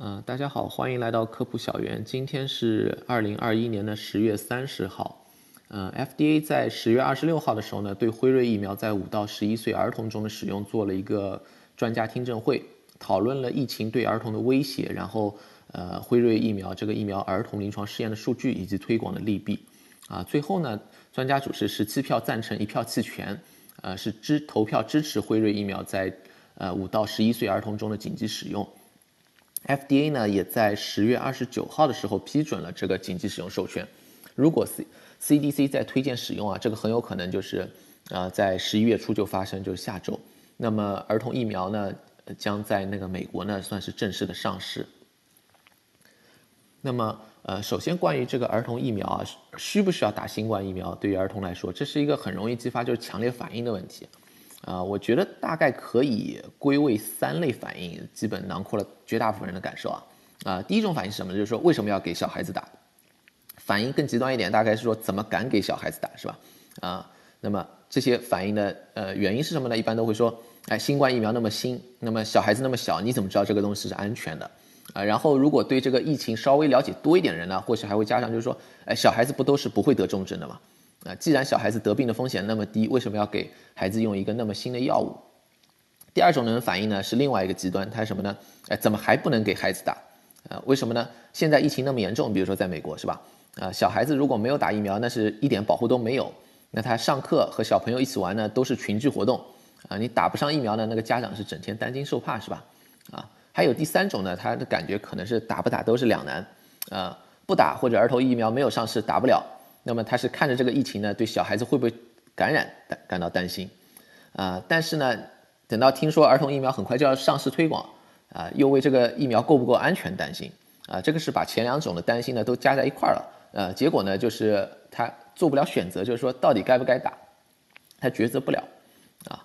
嗯，大家好，欢迎来到科普小园。今天是二零二一年的十月三十号。嗯，FDA 在十月二十六号的时候呢，对辉瑞疫苗在五到十一岁儿童中的使用做了一个专家听证会，讨论了疫情对儿童的威胁，然后呃，辉瑞疫苗这个疫苗儿童临床试验的数据以及推广的利弊。啊，最后呢，专家组是十七票赞成，一票弃权，呃，是支投票支持辉瑞疫苗在呃五到十一岁儿童中的紧急使用。FDA 呢也在十月二十九号的时候批准了这个紧急使用授权。如果 C CDC 在推荐使用啊，这个很有可能就是啊在十一月初就发生，就是下周。那么儿童疫苗呢将在那个美国呢算是正式的上市。那么呃，首先关于这个儿童疫苗啊，需不需要打新冠疫苗？对于儿童来说，这是一个很容易激发就是强烈反应的问题。啊，我觉得大概可以归为三类反应，基本囊括了绝大部分人的感受啊。啊，第一种反应是什么？就是说为什么要给小孩子打？反应更极端一点，大概是说怎么敢给小孩子打，是吧？啊，那么这些反应的呃原因是什么呢？一般都会说，哎，新冠疫苗那么新，那么小孩子那么小，你怎么知道这个东西是安全的？啊，然后如果对这个疫情稍微了解多一点人呢，或许还会加上就是说，哎，小孩子不都是不会得重症的吗？啊，既然小孩子得病的风险那么低，为什么要给孩子用一个那么新的药物？第二种人反应呢是另外一个极端，他是什么呢？哎，怎么还不能给孩子打？啊，为什么呢？现在疫情那么严重，比如说在美国是吧？啊，小孩子如果没有打疫苗，那是一点保护都没有。那他上课和小朋友一起玩呢，都是群聚活动。啊，你打不上疫苗呢，那个家长是整天担惊受怕是吧？啊，还有第三种呢，他的感觉可能是打不打都是两难。啊，不打或者儿童疫苗没有上市，打不了。那么他是看着这个疫情呢，对小孩子会不会感染感感到担心，啊，但是呢，等到听说儿童疫苗很快就要上市推广，啊，又为这个疫苗够不够安全担心，啊，这个是把前两种的担心呢都加在一块儿了，呃，结果呢就是他做不了选择，就是说到底该不该打，他抉择不了，啊，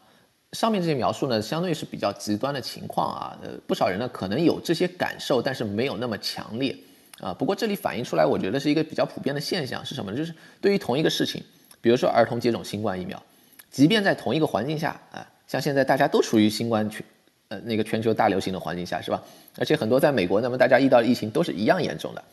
上面这些描述呢相对是比较极端的情况啊，呃，不少人呢可能有这些感受，但是没有那么强烈。啊，不过这里反映出来，我觉得是一个比较普遍的现象，是什么呢？就是对于同一个事情，比如说儿童接种新冠疫苗，即便在同一个环境下啊，像现在大家都处于新冠全呃那个全球大流行的环境下，是吧？而且很多在美国，那么大家遇到的疫情都是一样严重的，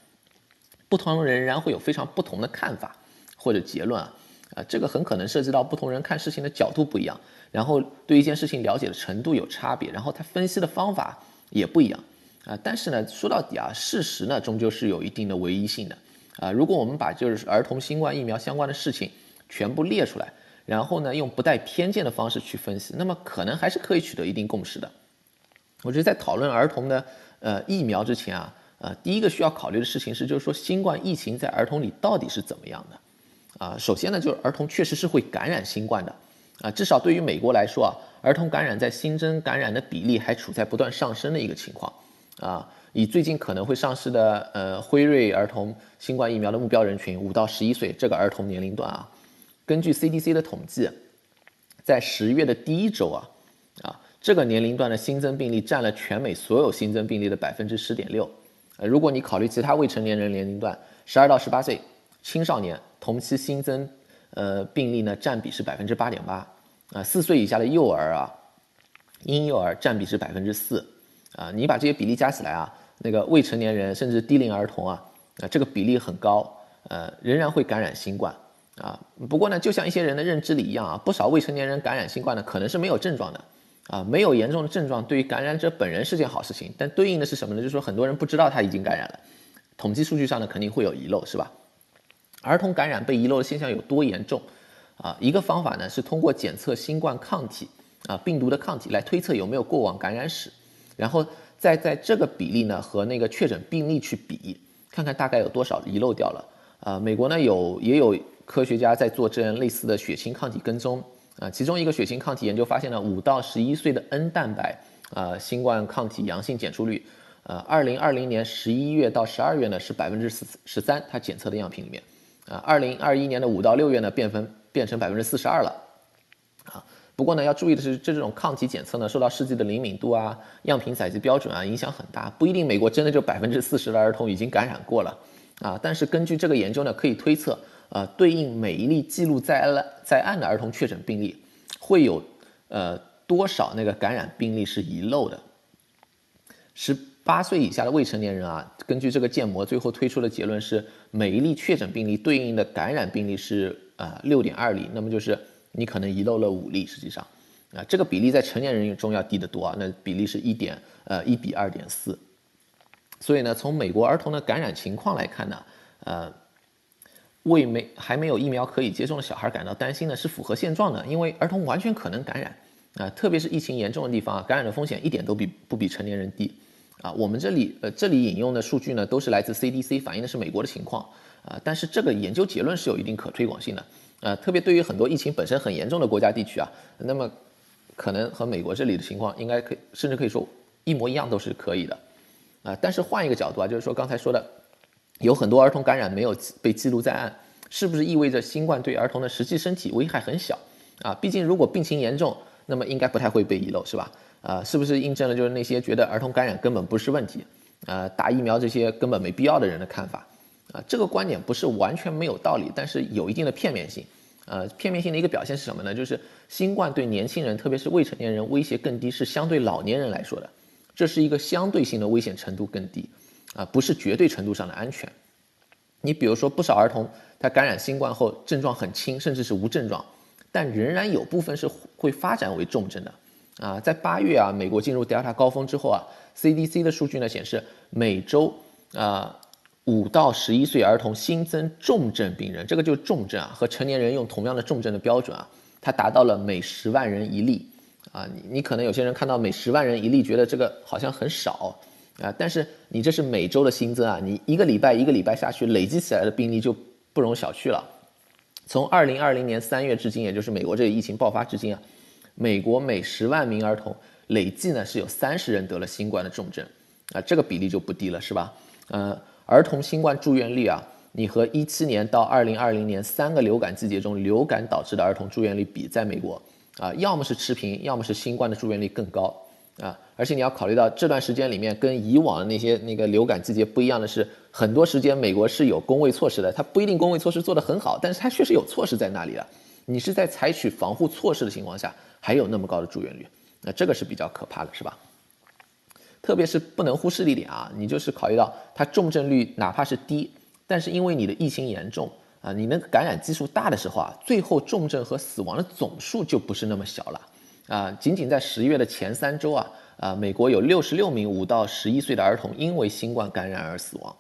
不同人仍然会有非常不同的看法或者结论啊，啊，这个很可能涉及到不同人看事情的角度不一样，然后对一件事情了解的程度有差别，然后他分析的方法也不一样。啊，但是呢，说到底啊，事实呢终究是有一定的唯一性的，啊，如果我们把就是儿童新冠疫苗相关的事情全部列出来，然后呢用不带偏见的方式去分析，那么可能还是可以取得一定共识的。我觉得在讨论儿童的呃疫苗之前啊，呃，第一个需要考虑的事情是，就是说新冠疫情在儿童里到底是怎么样的？啊，首先呢，就是儿童确实是会感染新冠的，啊，至少对于美国来说啊，儿童感染在新增感染的比例还处在不断上升的一个情况。啊，以最近可能会上市的呃辉瑞儿童新冠疫苗的目标人群五到十一岁这个儿童年龄段啊，根据 CDC 的统计，在十月的第一周啊，啊这个年龄段的新增病例占了全美所有新增病例的百分之十点六。呃，如果你考虑其他未成年人年龄段，十二到十八岁青少年同期新增呃病例呢占比是百分之八点八，啊四岁以下的幼儿啊婴幼儿占比是百分之四。啊，你把这些比例加起来啊，那个未成年人甚至低龄儿童啊，啊，这个比例很高，呃，仍然会感染新冠啊。不过呢，就像一些人的认知里一样啊，不少未成年人感染新冠呢，可能是没有症状的，啊，没有严重的症状，对于感染者本人是件好事情。但对应的是什么呢？就是说很多人不知道他已经感染了，统计数据上呢肯定会有遗漏，是吧？儿童感染被遗漏的现象有多严重？啊，一个方法呢是通过检测新冠抗体啊，病毒的抗体来推测有没有过往感染史。然后再在这个比例呢和那个确诊病例去比，看看大概有多少遗漏掉了。啊，美国呢有也有科学家在做这样类似的血清抗体跟踪。啊，其中一个血清抗体研究发现了五到十一岁的 N 蛋白，啊，新冠抗体阳性检出率，呃，二零二零年十一月到十二月呢是百分之十十三，它检测的样品里面，啊，二零二一年的五到六月呢变分变成百分之四十二了。不过呢，要注意的是，这种抗体检测呢，受到试剂的灵敏度啊、样品采集标准啊影响很大，不一定美国真的就百分之四十的儿童已经感染过了啊。但是根据这个研究呢，可以推测，呃，对应每一例记录在案在案的儿童确诊病例，会有呃多少那个感染病例是遗漏的，十八岁以下的未成年人啊，根据这个建模最后推出的结论是，每一例确诊病例对应的感染病例是呃六点二例，那么就是你可能遗漏了五例，实际上啊这个比例在成年人中要低得多啊，那比例是一点呃一比二点四，所以呢，从美国儿童的感染情况来看呢，呃。为没还没有疫苗可以接种的小孩感到担心呢，是符合现状的，因为儿童完全可能感染啊，特别是疫情严重的地方啊，感染的风险一点都比不比成年人低啊。我们这里呃这里引用的数据呢，都是来自 CDC，反映的是美国的情况啊，但是这个研究结论是有一定可推广性的啊，特别对于很多疫情本身很严重的国家地区啊，那么可能和美国这里的情况应该可以，甚至可以说一模一样都是可以的啊。但是换一个角度啊，就是说刚才说的。有很多儿童感染没有被记录在案，是不是意味着新冠对儿童的实际身体危害很小啊？毕竟如果病情严重，那么应该不太会被遗漏，是吧？啊，是不是印证了就是那些觉得儿童感染根本不是问题，呃，打疫苗这些根本没必要的人的看法？啊，这个观点不是完全没有道理，但是有一定的片面性。呃，片面性的一个表现是什么呢？就是新冠对年轻人，特别是未成年人威胁更低，是相对老年人来说的，这是一个相对性的危险程度更低。啊，不是绝对程度上的安全。你比如说，不少儿童他感染新冠后症状很轻，甚至是无症状，但仍然有部分是会发展为重症的。啊，在八月啊，美国进入德尔塔高峰之后啊，CDC 的数据呢显示，每周啊五到十一岁儿童新增重症病人，这个就是重症啊，和成年人用同样的重症的标准啊，它达到了每十万人一例。啊，你你可能有些人看到每十万人一例，觉得这个好像很少。啊，但是你这是每周的新增啊，你一个礼拜一个礼拜下去，累积起来的病例就不容小觑了。从二零二零年三月至今，也就是美国这个疫情爆发至今啊，美国每十万名儿童累计呢是有三十人得了新冠的重症，啊，这个比例就不低了，是吧？呃，儿童新冠住院率啊，你和一七年到二零二零年三个流感季节中流感导致的儿童住院率比，在美国啊，要么是持平，要么是新冠的住院率更高。啊，而且你要考虑到这段时间里面跟以往的那些那个流感季节不一样的是，很多时间美国是有工位措施的，它不一定工位措施做得很好，但是它确实有措施在那里了。你是在采取防护措施的情况下，还有那么高的住院率，那这个是比较可怕的，是吧？特别是不能忽视的一点啊，你就是考虑到它重症率哪怕是低，但是因为你的疫情严重啊，你那个感染基数大的时候啊，最后重症和死亡的总数就不是那么小了。啊，仅仅在十月的前三周啊，啊，美国有六十六名五到十一岁的儿童因为新冠感染而死亡，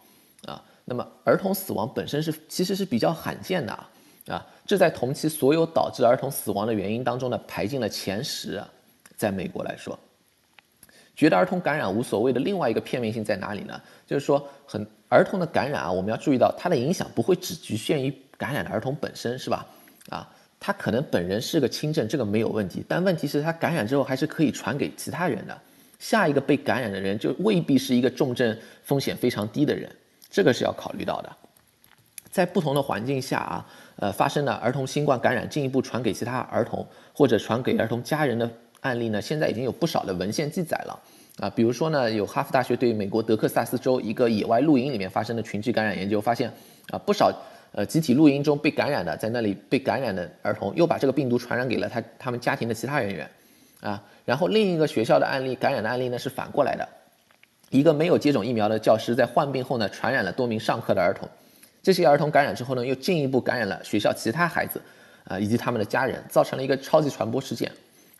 啊，那么儿童死亡本身是其实是比较罕见的啊，啊，这在同期所有导致儿童死亡的原因当中呢排进了前十啊，在美国来说，觉得儿童感染无所谓的另外一个片面性在哪里呢？就是说，很儿童的感染啊，我们要注意到它的影响不会只局限于感染的儿童本身，是吧？啊。他可能本人是个轻症，这个没有问题，但问题是，他感染之后还是可以传给其他人的。下一个被感染的人就未必是一个重症风险非常低的人，这个是要考虑到的。在不同的环境下啊，呃，发生了儿童新冠感染进一步传给其他儿童或者传给儿童家人的案例呢，现在已经有不少的文献记载了啊。比如说呢，有哈佛大学对美国德克萨斯州一个野外露营里面发生的群聚感染研究发现啊，不少。呃，集体露营中被感染的，在那里被感染的儿童，又把这个病毒传染给了他他们家庭的其他人员，啊，然后另一个学校的案例感染的案例呢是反过来的，一个没有接种疫苗的教师在患病后呢传染了多名上课的儿童，这些儿童感染之后呢又进一步感染了学校其他孩子，啊以及他们的家人，造成了一个超级传播事件，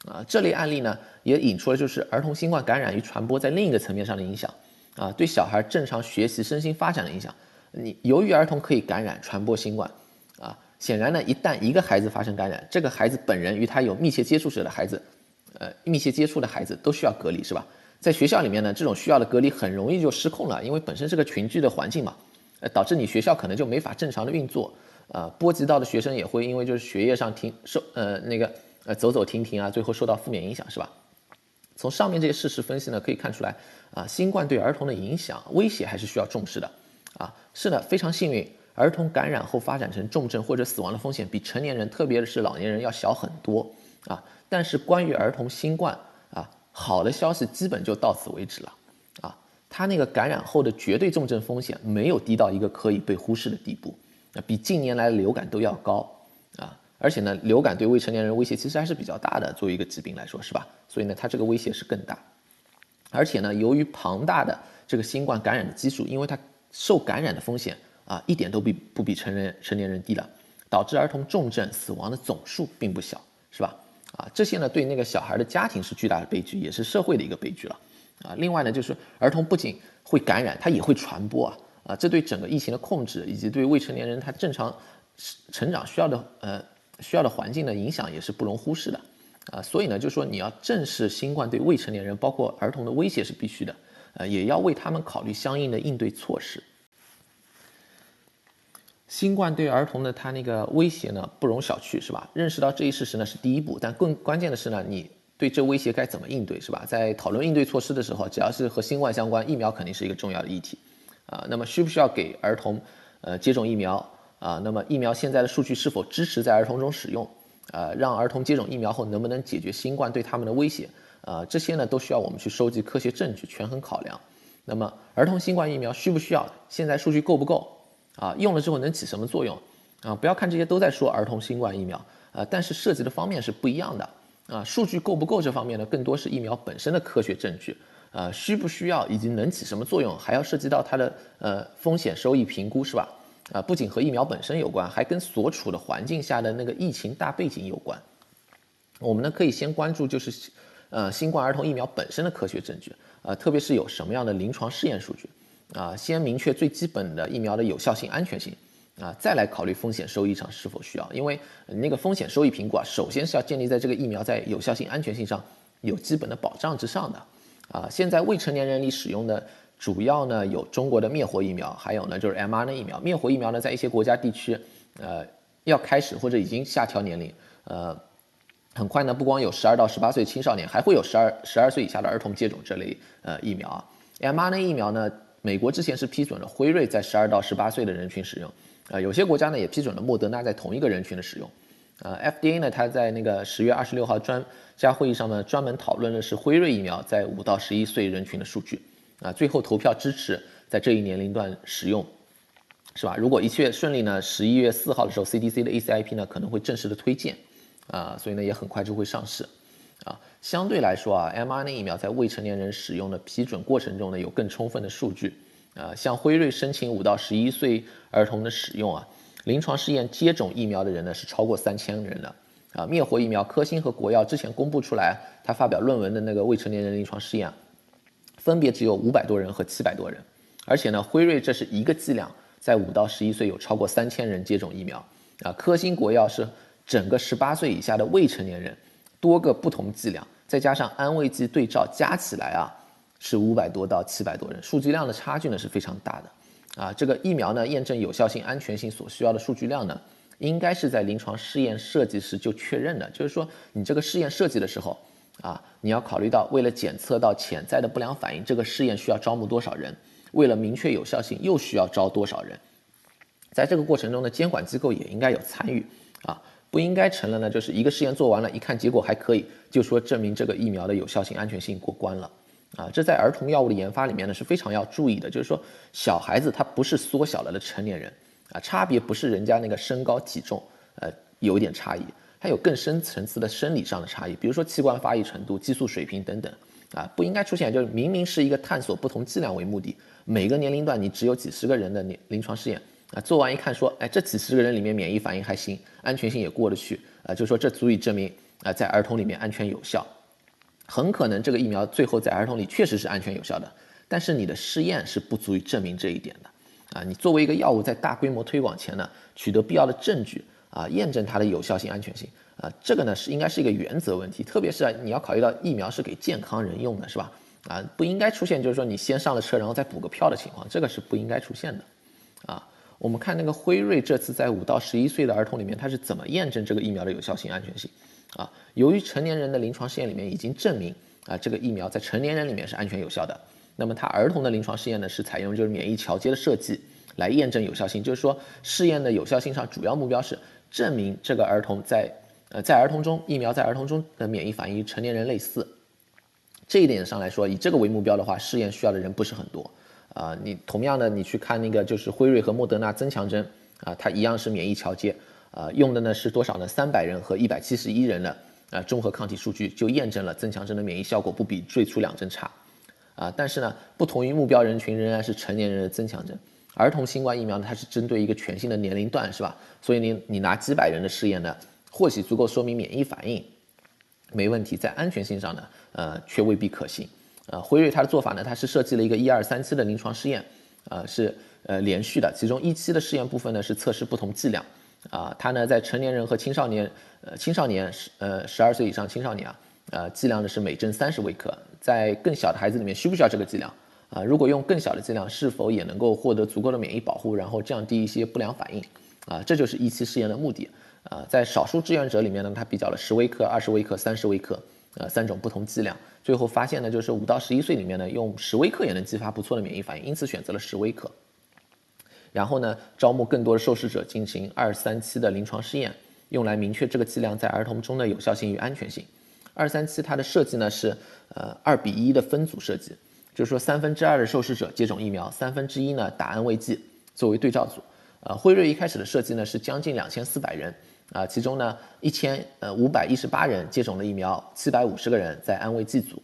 啊，这类案例呢也引出了就是儿童新冠感染与传播在另一个层面上的影响，啊，对小孩正常学习身心发展的影响。你由于儿童可以感染传播新冠，啊，显然呢，一旦一个孩子发生感染，这个孩子本人与他有密切接触者的孩子，呃，密切接触的孩子都需要隔离，是吧？在学校里面呢，这种需要的隔离很容易就失控了，因为本身是个群聚的环境嘛，呃，导致你学校可能就没法正常的运作，呃，波及到的学生也会因为就是学业上停受呃那个呃走走停停啊，最后受到负面影响，是吧？从上面这些事实分析呢，可以看出来啊，新冠对儿童的影响威胁还是需要重视的。啊，是的，非常幸运，儿童感染后发展成重症或者死亡的风险比成年人，特别是老年人要小很多啊。但是关于儿童新冠啊，好的消息基本就到此为止了啊。他那个感染后的绝对重症风险没有低到一个可以被忽视的地步，啊，比近年来流感都要高啊。而且呢，流感对未成年人威胁其实还是比较大的，作为一个疾病来说，是吧？所以呢，它这个威胁是更大。而且呢，由于庞大的这个新冠感染的基数，因为它受感染的风险啊一点都比不比成人成年人低了，导致儿童重症死亡的总数并不小，是吧？啊，这些呢对那个小孩的家庭是巨大的悲剧，也是社会的一个悲剧了。啊，另外呢就是儿童不仅会感染，他也会传播啊，啊，这对整个疫情的控制以及对未成年人他正常成长需要的呃需要的环境的影响也是不容忽视的。啊，所以呢，就是说你要正视新冠对未成年人，包括儿童的威胁是必须的，呃，也要为他们考虑相应的应对措施。新冠对儿童的他那个威胁呢，不容小觑，是吧？认识到这一事实呢是第一步，但更关键的是呢，你对这威胁该怎么应对，是吧？在讨论应对措施的时候，只要是和新冠相关，疫苗肯定是一个重要的议题。啊，那么需不需要给儿童呃接种疫苗啊？那么疫苗现在的数据是否支持在儿童中使用？呃，让儿童接种疫苗后能不能解决新冠对他们的威胁？呃，这些呢都需要我们去收集科学证据，权衡考量。那么，儿童新冠疫苗需不需要？现在数据够不够？啊，用了之后能起什么作用？啊，不要看这些都在说儿童新冠疫苗，呃，但是涉及的方面是不一样的。啊，数据够不够这方面呢，更多是疫苗本身的科学证据。呃，需不需要以及能起什么作用，还要涉及到它的呃风险收益评估，是吧？啊，不仅和疫苗本身有关，还跟所处的环境下的那个疫情大背景有关。我们呢可以先关注就是，呃，新冠儿童疫苗本身的科学证据，呃，特别是有什么样的临床试验数据，啊，先明确最基本的疫苗的有效性、安全性，啊，再来考虑风险收益上是否需要。因为那个风险收益评估啊，首先是要建立在这个疫苗在有效性、安全性上有基本的保障之上的。啊，现在未成年人里使用的。主要呢有中国的灭活疫苗，还有呢就是 mRNA 疫苗。灭活疫苗呢在一些国家地区，呃要开始或者已经下调年龄，呃很快呢不光有十二到十八岁青少年，还会有十二十二岁以下的儿童接种这类呃疫苗啊。mRNA 疫苗呢，美国之前是批准了辉瑞在十二到十八岁的人群使用，呃有些国家呢也批准了莫德纳在同一个人群的使用。呃 FDA 呢它在那个十月二十六号专家会议上呢专门讨论的是辉瑞疫苗在五到十一岁人群的数据。啊，最后投票支持在这一年龄段使用，是吧？如果一切顺利呢，十一月四号的时候，CDC 的 ACIP 呢可能会正式的推荐，啊，所以呢也很快就会上市，啊，相对来说啊，mRNA 疫苗在未成年人使用的批准过程中呢有更充分的数据，啊，像辉瑞申请五到十一岁儿童的使用啊，临床试验接种疫苗的人呢是超过三千人的，啊，灭活疫苗科兴和国药之前公布出来，他发表论文的那个未成年人临床试验。分别只有五百多人和七百多人，而且呢，辉瑞这是一个剂量，在五到十一岁有超过三千人接种疫苗啊。科兴国药是整个十八岁以下的未成年人，多个不同剂量，再加上安慰剂对照，加起来啊是五百多到七百多人，数据量的差距呢是非常大的啊。这个疫苗呢验证有效性、安全性所需要的数据量呢，应该是在临床试验设计时就确认的，就是说你这个试验设计的时候。啊，你要考虑到，为了检测到潜在的不良反应，这个试验需要招募多少人？为了明确有效性，又需要招多少人？在这个过程中呢，监管机构也应该有参与啊，不应该成了呢，就是一个试验做完了，一看结果还可以，就说证明这个疫苗的有效性、安全性过关了啊。这在儿童药物的研发里面呢是非常要注意的，就是说小孩子他不是缩小了的成年人啊，差别不是人家那个身高体重呃有一点差异。它有更深层次的生理上的差异，比如说器官发育程度、激素水平等等，啊，不应该出现。就是明明是一个探索不同剂量为目的，每个年龄段你只有几十个人的临临床试验，啊，做完一看说，哎，这几十个人里面免疫反应还行，安全性也过得去，啊，就说这足以证明啊，在儿童里面安全有效。很可能这个疫苗最后在儿童里确实是安全有效的，但是你的试验是不足以证明这一点的，啊，你作为一个药物在大规模推广前呢，取得必要的证据。啊，验证它的有效性、安全性啊，这个呢是应该是一个原则问题，特别是啊，你要考虑到疫苗是给健康人用的，是吧？啊，不应该出现就是说你先上了车，然后再补个票的情况，这个是不应该出现的。啊，我们看那个辉瑞这次在五到十一岁的儿童里面，它是怎么验证这个疫苗的有效性、安全性？啊，由于成年人的临床试验里面已经证明啊，这个疫苗在成年人里面是安全有效的，那么它儿童的临床试验呢是采用就是免疫桥接的设计来验证有效性，就是说试验的有效性上主要目标是。证明这个儿童在呃在儿童中疫苗在儿童中的免疫反应与成年人类似，这一点上来说，以这个为目标的话，试验需要的人不是很多啊。你同样的，你去看那个就是辉瑞和莫德纳增强针啊，它一样是免疫桥接啊，用的呢是多少呢？三百人和一百七十一人的啊综合抗体数据就验证了增强针的免疫效果不比最初两针差啊，但是呢，不同于目标人群仍然是成年人的增强针。儿童新冠疫苗呢，它是针对一个全新的年龄段，是吧？所以你你拿几百人的试验呢，或许足够说明免疫反应没问题，在安全性上呢，呃，却未必可行。呃，辉瑞它的做法呢，它是设计了一个一二三期的临床试验，呃，是呃连续的，其中一期的试验部分呢是测试不同剂量，啊，它呢在成年人和青少年，呃，青少年十呃十二岁以上青少年啊，呃，剂量呢是每针三十微克，在更小的孩子里面需不需要这个剂量？啊，如果用更小的剂量，是否也能够获得足够的免疫保护，然后降低一些不良反应？啊，这就是一期试验的目的。啊，在少数志愿者里面呢，他比较了十微克、二十微克、三十微克，呃，三种不同剂量，最后发现呢，就是五到十一岁里面呢，用十微克也能激发不错的免疫反应，因此选择了十微克。然后呢，招募更多的受试者进行二三期的临床试验，用来明确这个剂量在儿童中的有效性与安全性。二三期它的设计呢是呃二比一的分组设计。就是说，三分之二的受试者接种疫苗，三分之一呢打安慰剂作为对照组。呃，辉瑞一开始的设计呢是将近两千四百人，啊，其中呢一千呃五百一十八人接种了疫苗，七百五十个人在安慰剂组。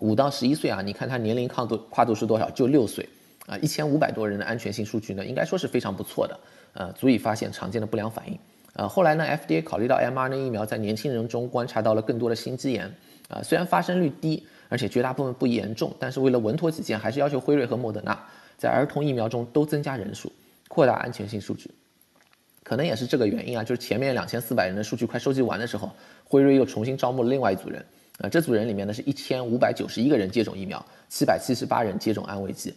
五到十一岁啊，你看他年龄抗度跨度是多少？就六岁。啊，一千五百多人的安全性数据呢，应该说是非常不错的，呃，足以发现常见的不良反应。呃，后来呢，FDA 考虑到 mRNA 疫苗在年轻人中观察到了更多的心肌炎，啊，虽然发生率低。而且绝大部分不严重，但是为了稳妥起见，还是要求辉瑞和莫德纳在儿童疫苗中都增加人数，扩大安全性数据。可能也是这个原因啊，就是前面两千四百人的数据快收集完的时候，辉瑞又重新招募了另外一组人。啊，这组人里面呢是一千五百九十一个人接种疫苗，七百七十八人接种安慰剂。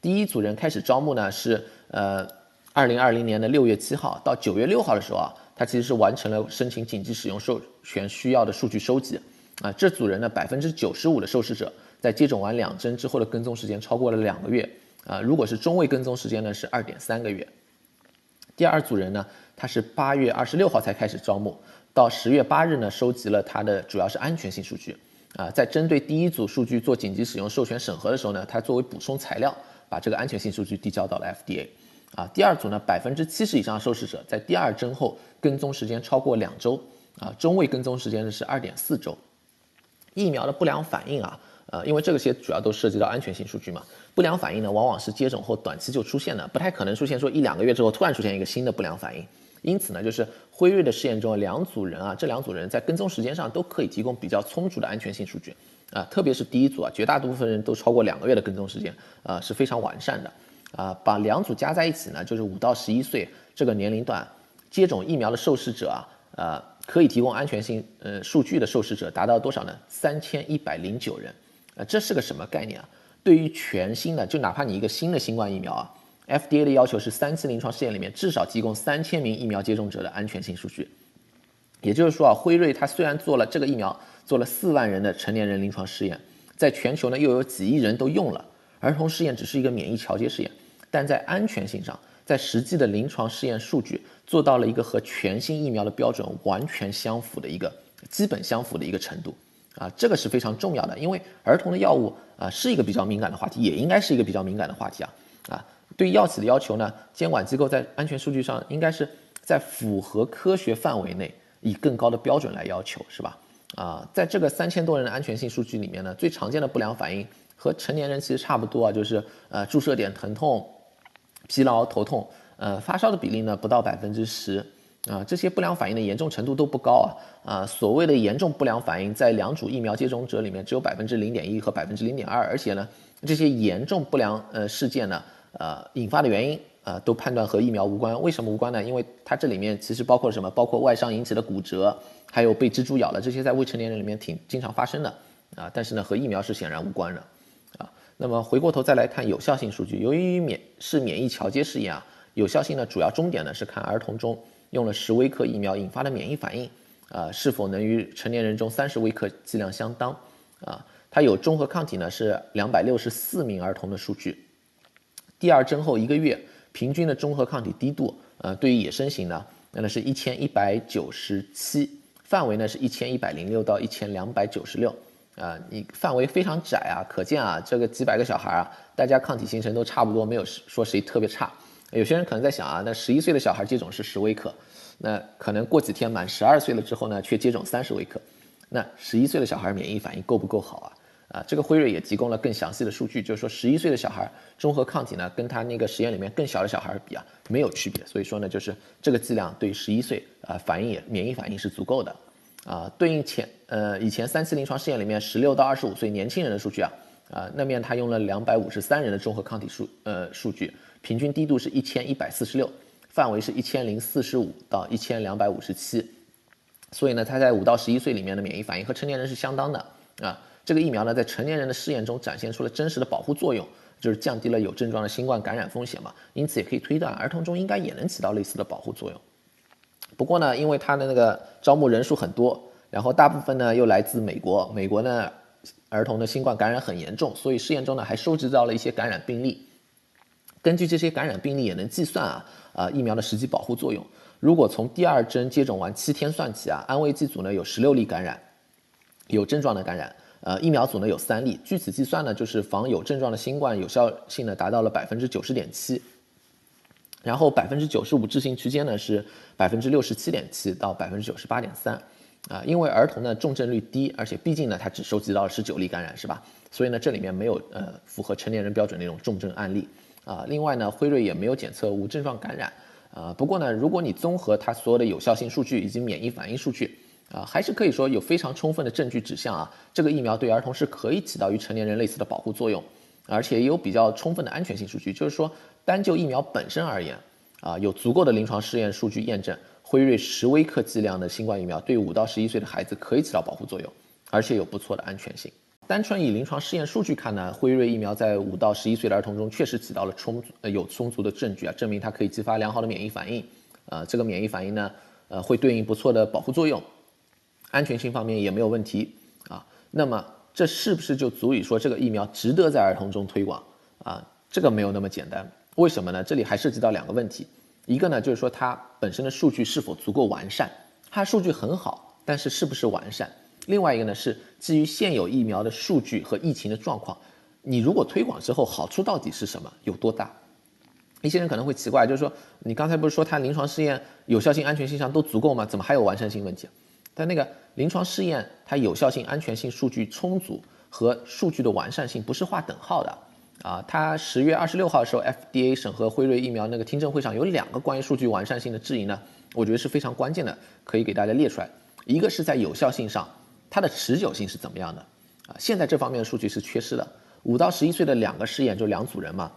第一组人开始招募呢是呃二零二零年的六月七号到九月六号的时候啊，他其实是完成了申请紧急使用授权需要的数据收集。啊，这组人呢，百分之九十五的受试者在接种完两针之后的跟踪时间超过了两个月。啊，如果是中位跟踪时间呢，是二点三个月。第二组人呢，他是八月二十六号才开始招募，到十月八日呢，收集了他的主要是安全性数据。啊，在针对第一组数据做紧急使用授权审核的时候呢，他作为补充材料，把这个安全性数据递交到了 FDA。啊，第二组呢，百分之七十以上的受试者在第二针后跟踪时间超过两周。啊，中位跟踪时间呢是二点四周。疫苗的不良反应啊，呃，因为这个些主要都涉及到安全性数据嘛。不良反应呢，往往是接种后短期就出现的，不太可能出现说一两个月之后突然出现一个新的不良反应。因此呢，就是辉瑞的试验中，两组人啊，这两组人在跟踪时间上都可以提供比较充足的安全性数据啊，特别是第一组啊，绝大部分人都超过两个月的跟踪时间啊，是非常完善的啊。把两组加在一起呢，就是五到十一岁这个年龄段接种疫苗的受试者啊，呃。可以提供安全性呃数据的受试者达到多少呢？三千一百零九人，呃，这是个什么概念啊？对于全新的，就哪怕你一个新的新冠疫苗啊，FDA 的要求是三期临床试验里面至少提供三千名疫苗接种者的安全性数据。也就是说啊，辉瑞它虽然做了这个疫苗，做了四万人的成年人临床试验，在全球呢又有几亿人都用了，儿童试验只是一个免疫调节试验，但在安全性上。在实际的临床试验数据做到了一个和全新疫苗的标准完全相符的一个基本相符的一个程度，啊，这个是非常重要的，因为儿童的药物啊是一个比较敏感的话题，也应该是一个比较敏感的话题啊，啊，对药企的要求呢，监管机构在安全数据上应该是在符合科学范围内，以更高的标准来要求，是吧？啊，在这个三千多人的安全性数据里面呢，最常见的不良反应和成年人其实差不多啊，就是呃注射点疼痛。疲劳、头痛，呃，发烧的比例呢不到百分之十，啊，这些不良反应的严重程度都不高啊，啊，所谓的严重不良反应在两组疫苗接种者里面只有百分之零点一和百分之零点二，而且呢，这些严重不良呃事件呢，呃，引发的原因啊，都判断和疫苗无关。为什么无关呢？因为它这里面其实包括什么？包括外伤引起的骨折，还有被蜘蛛咬了，这些在未成年人里面挺经常发生的啊，但是呢，和疫苗是显然无关的。那么回过头再来看有效性数据，由于免是免疫桥接试验啊，有效性呢主要终点呢是看儿童中用了十微克疫苗引发的免疫反应，啊是否能与成年人中三十微克剂量相当，啊它有中和抗体呢是两百六十四名儿童的数据，第二针后一个月平均的中和抗体低度，呃对于野生型呢那是一千一百九十七，范围呢是一千一百零六到一千两百九十六。啊，你范围非常窄啊，可见啊，这个几百个小孩啊，大家抗体形成都差不多，没有说谁特别差。有些人可能在想啊，那十一岁的小孩接种是十微克，那可能过几天满十二岁了之后呢，却接种三十微克，那十一岁的小孩免疫反应够不够好啊？啊，这个辉瑞也提供了更详细的数据，就是说十一岁的小孩中和抗体呢，跟他那个实验里面更小的小孩比啊，没有区别。所以说呢，就是这个剂量对十一岁啊反应也免疫反应是足够的。啊，对应前呃以前三期临床试验里面十六到二十五岁年轻人的数据啊，啊那面他用了两百五十三人的中和抗体数呃数据，平均低度是一千一百四十六，范围是一千零四十五到一千两百五十七，所以呢，他在五到十一岁里面的免疫反应和成年人是相当的啊。这个疫苗呢，在成年人的试验中展现出了真实的保护作用，就是降低了有症状的新冠感染风险嘛，因此也可以推断儿童中应该也能起到类似的保护作用。不过呢，因为它的那个招募人数很多，然后大部分呢又来自美国，美国呢儿童的新冠感染很严重，所以试验中呢还收集到了一些感染病例。根据这些感染病例也能计算啊呃疫苗的实际保护作用。如果从第二针接种完七天算起啊，安慰剂组呢有十六例感染，有症状的感染，呃疫苗组呢有三例。据此计算呢，就是防有症状的新冠有效性呢达到了百分之九十点七。然后百分之九十五置信区间呢是百分之六十七点七到百分之九十八点三，啊，因为儿童呢重症率低，而且毕竟呢他只收集到了十九例感染是吧？所以呢这里面没有呃符合成年人标准那种重症案例啊。另外呢辉瑞也没有检测无症状感染啊。不过呢如果你综合它所有的有效性数据以及免疫反应数据啊，还是可以说有非常充分的证据指向啊这个疫苗对儿童是可以起到与成年人类似的保护作用。而且也有比较充分的安全性数据，就是说，单就疫苗本身而言，啊，有足够的临床试验数据验证，辉瑞十微克剂量的新冠疫苗对五到十一岁的孩子可以起到保护作用，而且有不错的安全性。单纯以临床试验数据看呢，辉瑞疫苗在五到十一岁的儿童中确实起到了充足呃有充足的证据啊，证明它可以激发良好的免疫反应，呃，这个免疫反应呢，呃，会对应不错的保护作用，安全性方面也没有问题啊。那么。这是不是就足以说这个疫苗值得在儿童中推广啊？这个没有那么简单。为什么呢？这里还涉及到两个问题，一个呢就是说它本身的数据是否足够完善，它数据很好，但是是不是完善？另外一个呢是基于现有疫苗的数据和疫情的状况，你如果推广之后好处到底是什么？有多大？一些人可能会奇怪，就是说你刚才不是说它临床试验有效性、安全性上都足够吗？怎么还有完善性问题？但那个临床试验，它有效性、安全性数据充足和数据的完善性不是划等号的啊。它十月二十六号的时候，FDA 审核辉瑞疫苗那个听证会上有两个关于数据完善性的质疑呢，我觉得是非常关键的，可以给大家列出来。一个是在有效性上，它的持久性是怎么样的啊？现在这方面的数据是缺失的。五到十一岁的两个试验就两组人嘛，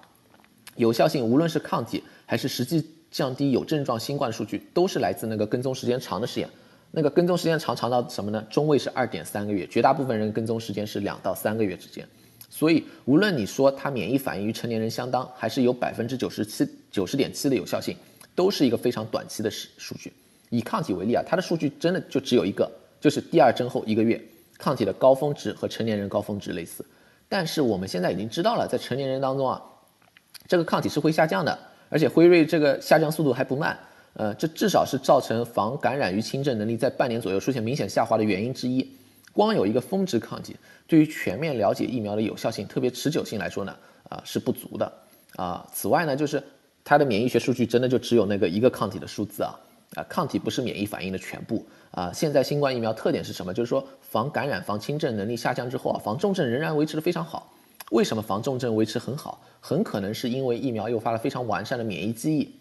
有效性无论是抗体还是实际降低有症状新冠数据，都是来自那个跟踪时间长的试验。那个跟踪时间长长到什么呢？中位是二点三个月，绝大部分人跟踪时间是两到三个月之间。所以无论你说它免疫反应与成年人相当，还是有百分之九十七九十点七的有效性，都是一个非常短期的数数据。以抗体为例啊，它的数据真的就只有一个，就是第二针后一个月，抗体的高峰值和成年人高峰值类似。但是我们现在已经知道了，在成年人当中啊，这个抗体是会下降的，而且辉瑞这个下降速度还不慢。呃，这至少是造成防感染与轻症能力在半年左右出现明显下滑的原因之一。光有一个峰值抗体，对于全面了解疫苗的有效性，特别持久性来说呢，啊是不足的。啊，此外呢，就是它的免疫学数据真的就只有那个一个抗体的数字啊。啊，抗体不是免疫反应的全部啊。现在新冠疫苗特点是什么？就是说防感染、防轻症能力下降之后啊，防重症仍然维持的非常好。为什么防重症维持很好？很可能是因为疫苗诱发了非常完善的免疫记忆。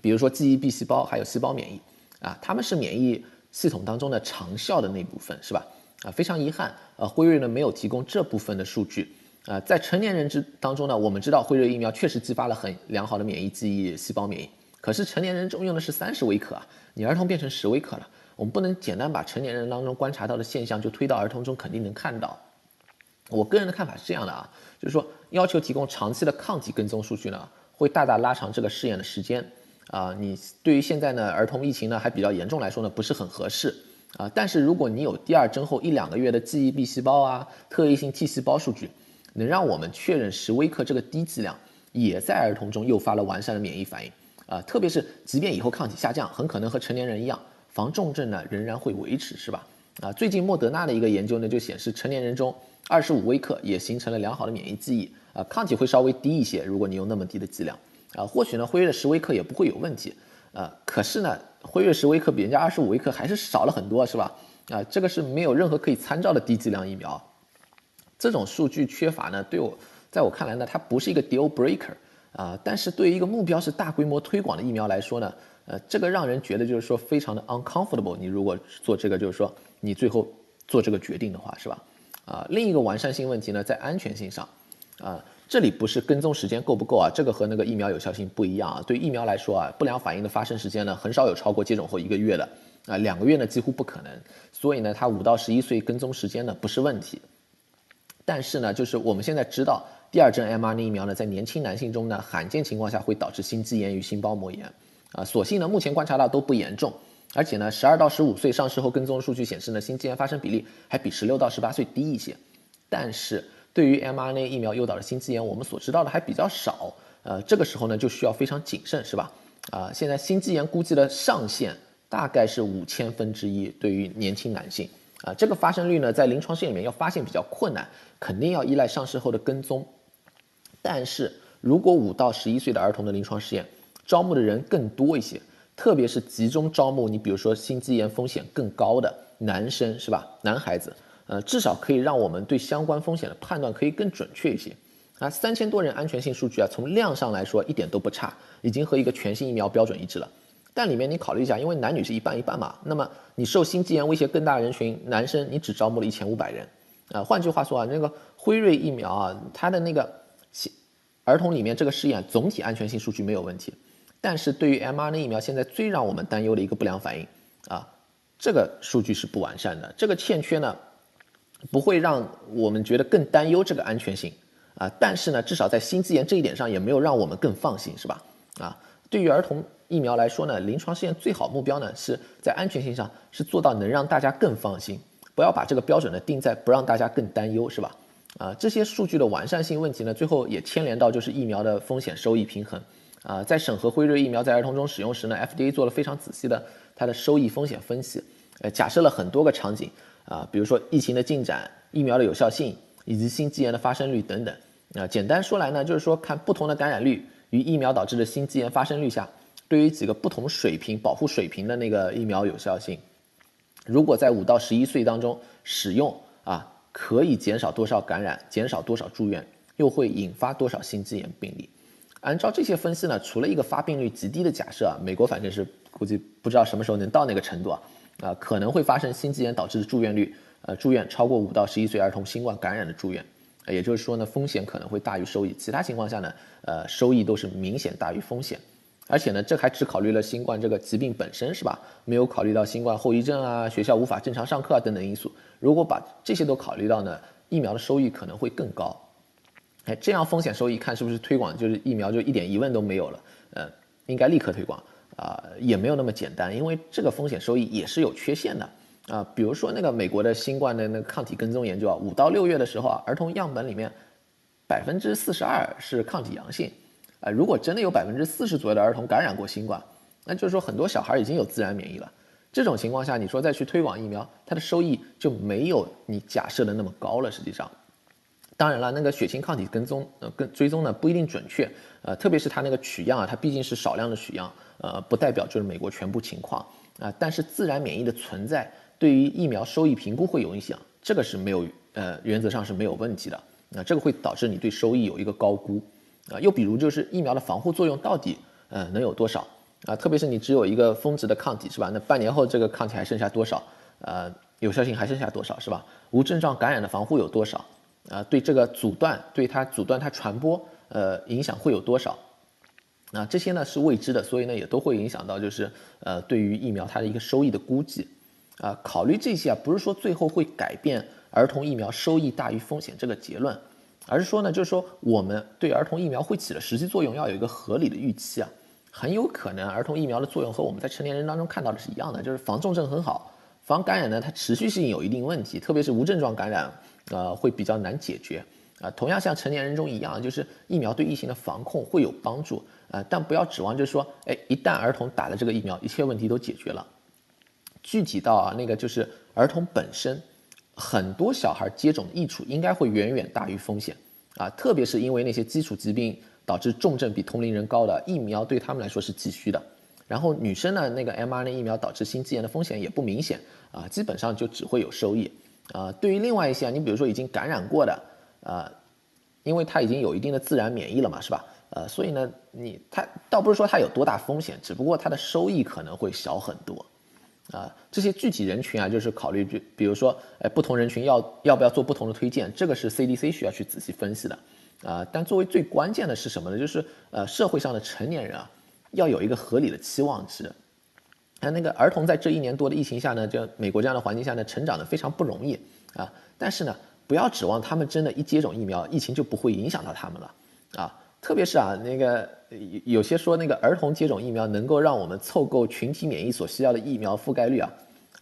比如说记忆 B 细胞还有细胞免疫啊，他们是免疫系统当中的长效的那部分，是吧？啊，非常遗憾，呃，辉瑞呢没有提供这部分的数据啊。在成年人之当中呢，我们知道辉瑞疫苗确实激发了很良好的免疫记忆细胞免疫，可是成年人中用的是三十微克啊，你儿童变成十微克了，我们不能简单把成年人当中观察到的现象就推到儿童中肯定能看到。我个人的看法是这样的啊，就是说要求提供长期的抗体跟踪数据呢，会大大拉长这个试验的时间。啊，你对于现在呢儿童疫情呢还比较严重来说呢不是很合适啊。但是如果你有第二针后一两个月的记忆 B 细胞啊、特异性 T 细胞数据，能让我们确认十微克这个低剂量也在儿童中诱发了完善的免疫反应啊。特别是即便以后抗体下降，很可能和成年人一样，防重症呢仍然会维持，是吧？啊，最近莫德纳的一个研究呢就显示，成年人中二十五微克也形成了良好的免疫记忆啊，抗体会稍微低一些，如果你用那么低的剂量。啊，或许呢，辉瑞的十微克也不会有问题，呃，可是呢，辉瑞十微克比人家二十五微克还是少了很多，是吧？啊，这个是没有任何可以参照的低剂量疫苗。这种数据缺乏呢，对我在我看来呢，它不是一个 deal breaker 啊，但是对于一个目标是大规模推广的疫苗来说呢，呃，这个让人觉得就是说非常的 uncomfortable。你如果做这个，就是说你最后做这个决定的话，是吧？啊，另一个完善性问题呢，在安全性上，啊，这里不是跟踪时间够不够啊，这个和那个疫苗有效性不一样啊。对疫苗来说啊，不良反应的发生时间呢，很少有超过接种后一个月的，啊，两个月呢几乎不可能。所以呢，它五到十一岁跟踪时间呢不是问题。但是呢，就是我们现在知道，第二针 mRNA 疫苗呢，在年轻男性中呢，罕见情况下会导致心肌炎与心包膜炎，啊，所幸呢，目前观察到都不严重。而且呢，十二到十五岁上市后跟踪数据显示呢，心肌炎发生比例还比十六到十八岁低一些。但是对于 mRNA 疫苗诱导的心肌炎，我们所知道的还比较少。呃，这个时候呢，就需要非常谨慎，是吧？啊，现在心肌炎估计的上限大概是五千分之一，对于年轻男性。啊，这个发生率呢，在临床试验里面要发现比较困难，肯定要依赖上市后的跟踪。但是如果五到十一岁的儿童的临床试验招募的人更多一些。特别是集中招募你，比如说心肌炎风险更高的男生，是吧？男孩子，呃，至少可以让我们对相关风险的判断可以更准确一些。啊，三千多人安全性数据啊，从量上来说一点都不差，已经和一个全新疫苗标准一致了。但里面你考虑一下，因为男女是一半一半嘛，那么你受心肌炎威胁更大人群，男生你只招募了一千五百人，啊，换句话说啊，那个辉瑞疫苗啊，它的那个儿童里面这个试验总体安全性数据没有问题。但是对于 mRNA 疫苗，现在最让我们担忧的一个不良反应啊，这个数据是不完善的，这个欠缺呢，不会让我们觉得更担忧这个安全性啊。但是呢，至少在心肌炎这一点上也没有让我们更放心，是吧？啊，对于儿童疫苗来说呢，临床试验最好目标呢是在安全性上是做到能让大家更放心，不要把这个标准呢定在不让大家更担忧，是吧？啊，这些数据的完善性问题呢，最后也牵连到就是疫苗的风险收益平衡。啊，在审核辉瑞疫苗在儿童中使用时呢，FDA 做了非常仔细的它的收益风险分析，呃，假设了很多个场景啊，比如说疫情的进展、疫苗的有效性以及心肌炎的发生率等等。啊，简单说来呢，就是说看不同的感染率与疫苗导致的心肌炎发生率下，对于几个不同水平保护水平的那个疫苗有效性，如果在五到十一岁当中使用啊，可以减少多少感染，减少多少住院，又会引发多少心肌炎病例。按照这些分析呢，除了一个发病率极低的假设啊，美国反正是估计不知道什么时候能到那个程度啊，啊可能会发生心肌炎导致的住院率，呃住院超过五到十一岁儿童新冠感染的住院，也就是说呢风险可能会大于收益，其他情况下呢，呃收益都是明显大于风险，而且呢这还只考虑了新冠这个疾病本身是吧？没有考虑到新冠后遗症啊，学校无法正常上课啊等等因素，如果把这些都考虑到呢，疫苗的收益可能会更高。哎，这样风险收益看是不是推广就是疫苗就一点疑问都没有了？呃，应该立刻推广啊，也没有那么简单，因为这个风险收益也是有缺陷的啊。比如说那个美国的新冠的那个抗体跟踪研究啊，五到六月的时候啊，儿童样本里面百分之四十二是抗体阳性啊。如果真的有百分之四十左右的儿童感染过新冠，那就是说很多小孩已经有自然免疫了。这种情况下，你说再去推广疫苗，它的收益就没有你假设的那么高了，实际上。当然了，那个血清抗体跟踪呃跟追踪呢不一定准确，呃特别是它那个取样啊，它毕竟是少量的取样，呃不代表就是美国全部情况啊。但是自然免疫的存在对于疫苗收益评估会有影响，这个是没有呃原则上是没有问题的。那这个会导致你对收益有一个高估啊。又比如就是疫苗的防护作用到底呃能有多少啊？特别是你只有一个峰值的抗体是吧？那半年后这个抗体还剩下多少？呃有效性还剩下多少是吧？无症状感染的防护有多少？啊，对这个阻断，对它阻断它传播，呃，影响会有多少？啊，这些呢是未知的，所以呢也都会影响到，就是呃，对于疫苗它的一个收益的估计。啊，考虑这些啊，不是说最后会改变儿童疫苗收益大于风险这个结论，而是说呢，就是说我们对儿童疫苗会起的实际作用要有一个合理的预期啊。很有可能儿童疫苗的作用和我们在成年人当中看到的是一样的，就是防重症很好，防感染呢它持续性有一定问题，特别是无症状感染。呃，会比较难解决，啊，同样像成年人中一样，就是疫苗对疫情的防控会有帮助，啊，但不要指望就是说，哎，一旦儿童打了这个疫苗，一切问题都解决了。具体到啊，那个就是儿童本身，很多小孩接种的益处应该会远远大于风险，啊，特别是因为那些基础疾病导致重症比同龄人高的疫苗对他们来说是急需的。然后女生呢，那个 mRNA 疫苗导致心肌炎的风险也不明显，啊，基本上就只会有收益。啊，对于另外一些，你比如说已经感染过的，啊，因为它已经有一定的自然免疫了嘛，是吧？呃，所以呢，你它倒不是说它有多大风险，只不过它的收益可能会小很多。啊，这些具体人群啊，就是考虑，比比如说，哎，不同人群要要不要做不同的推荐，这个是 CDC 需要去仔细分析的。啊，但作为最关键的是什么呢？就是呃，社会上的成年人啊，要有一个合理的期望值。那那个儿童在这一年多的疫情下呢，就美国这样的环境下呢，成长的非常不容易啊。但是呢，不要指望他们真的一接种疫苗，疫情就不会影响到他们了啊。特别是啊，那个有有些说那个儿童接种疫苗能够让我们凑够群体免疫所需要的疫苗覆盖率啊，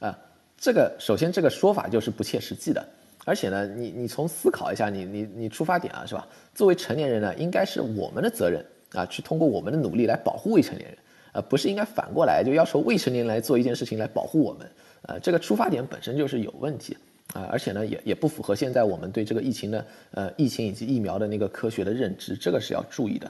啊，这个首先这个说法就是不切实际的。而且呢，你你从思考一下，你你你出发点啊，是吧？作为成年人呢，应该是我们的责任啊，去通过我们的努力来保护未成年人，啊不是应该反过来就要求未成年人来做一件事情来保护我们，呃，这个出发点本身就是有问题啊，而且呢，也也不符合现在我们对这个疫情的呃疫情以及疫苗的那个科学的认知，这个是要注意的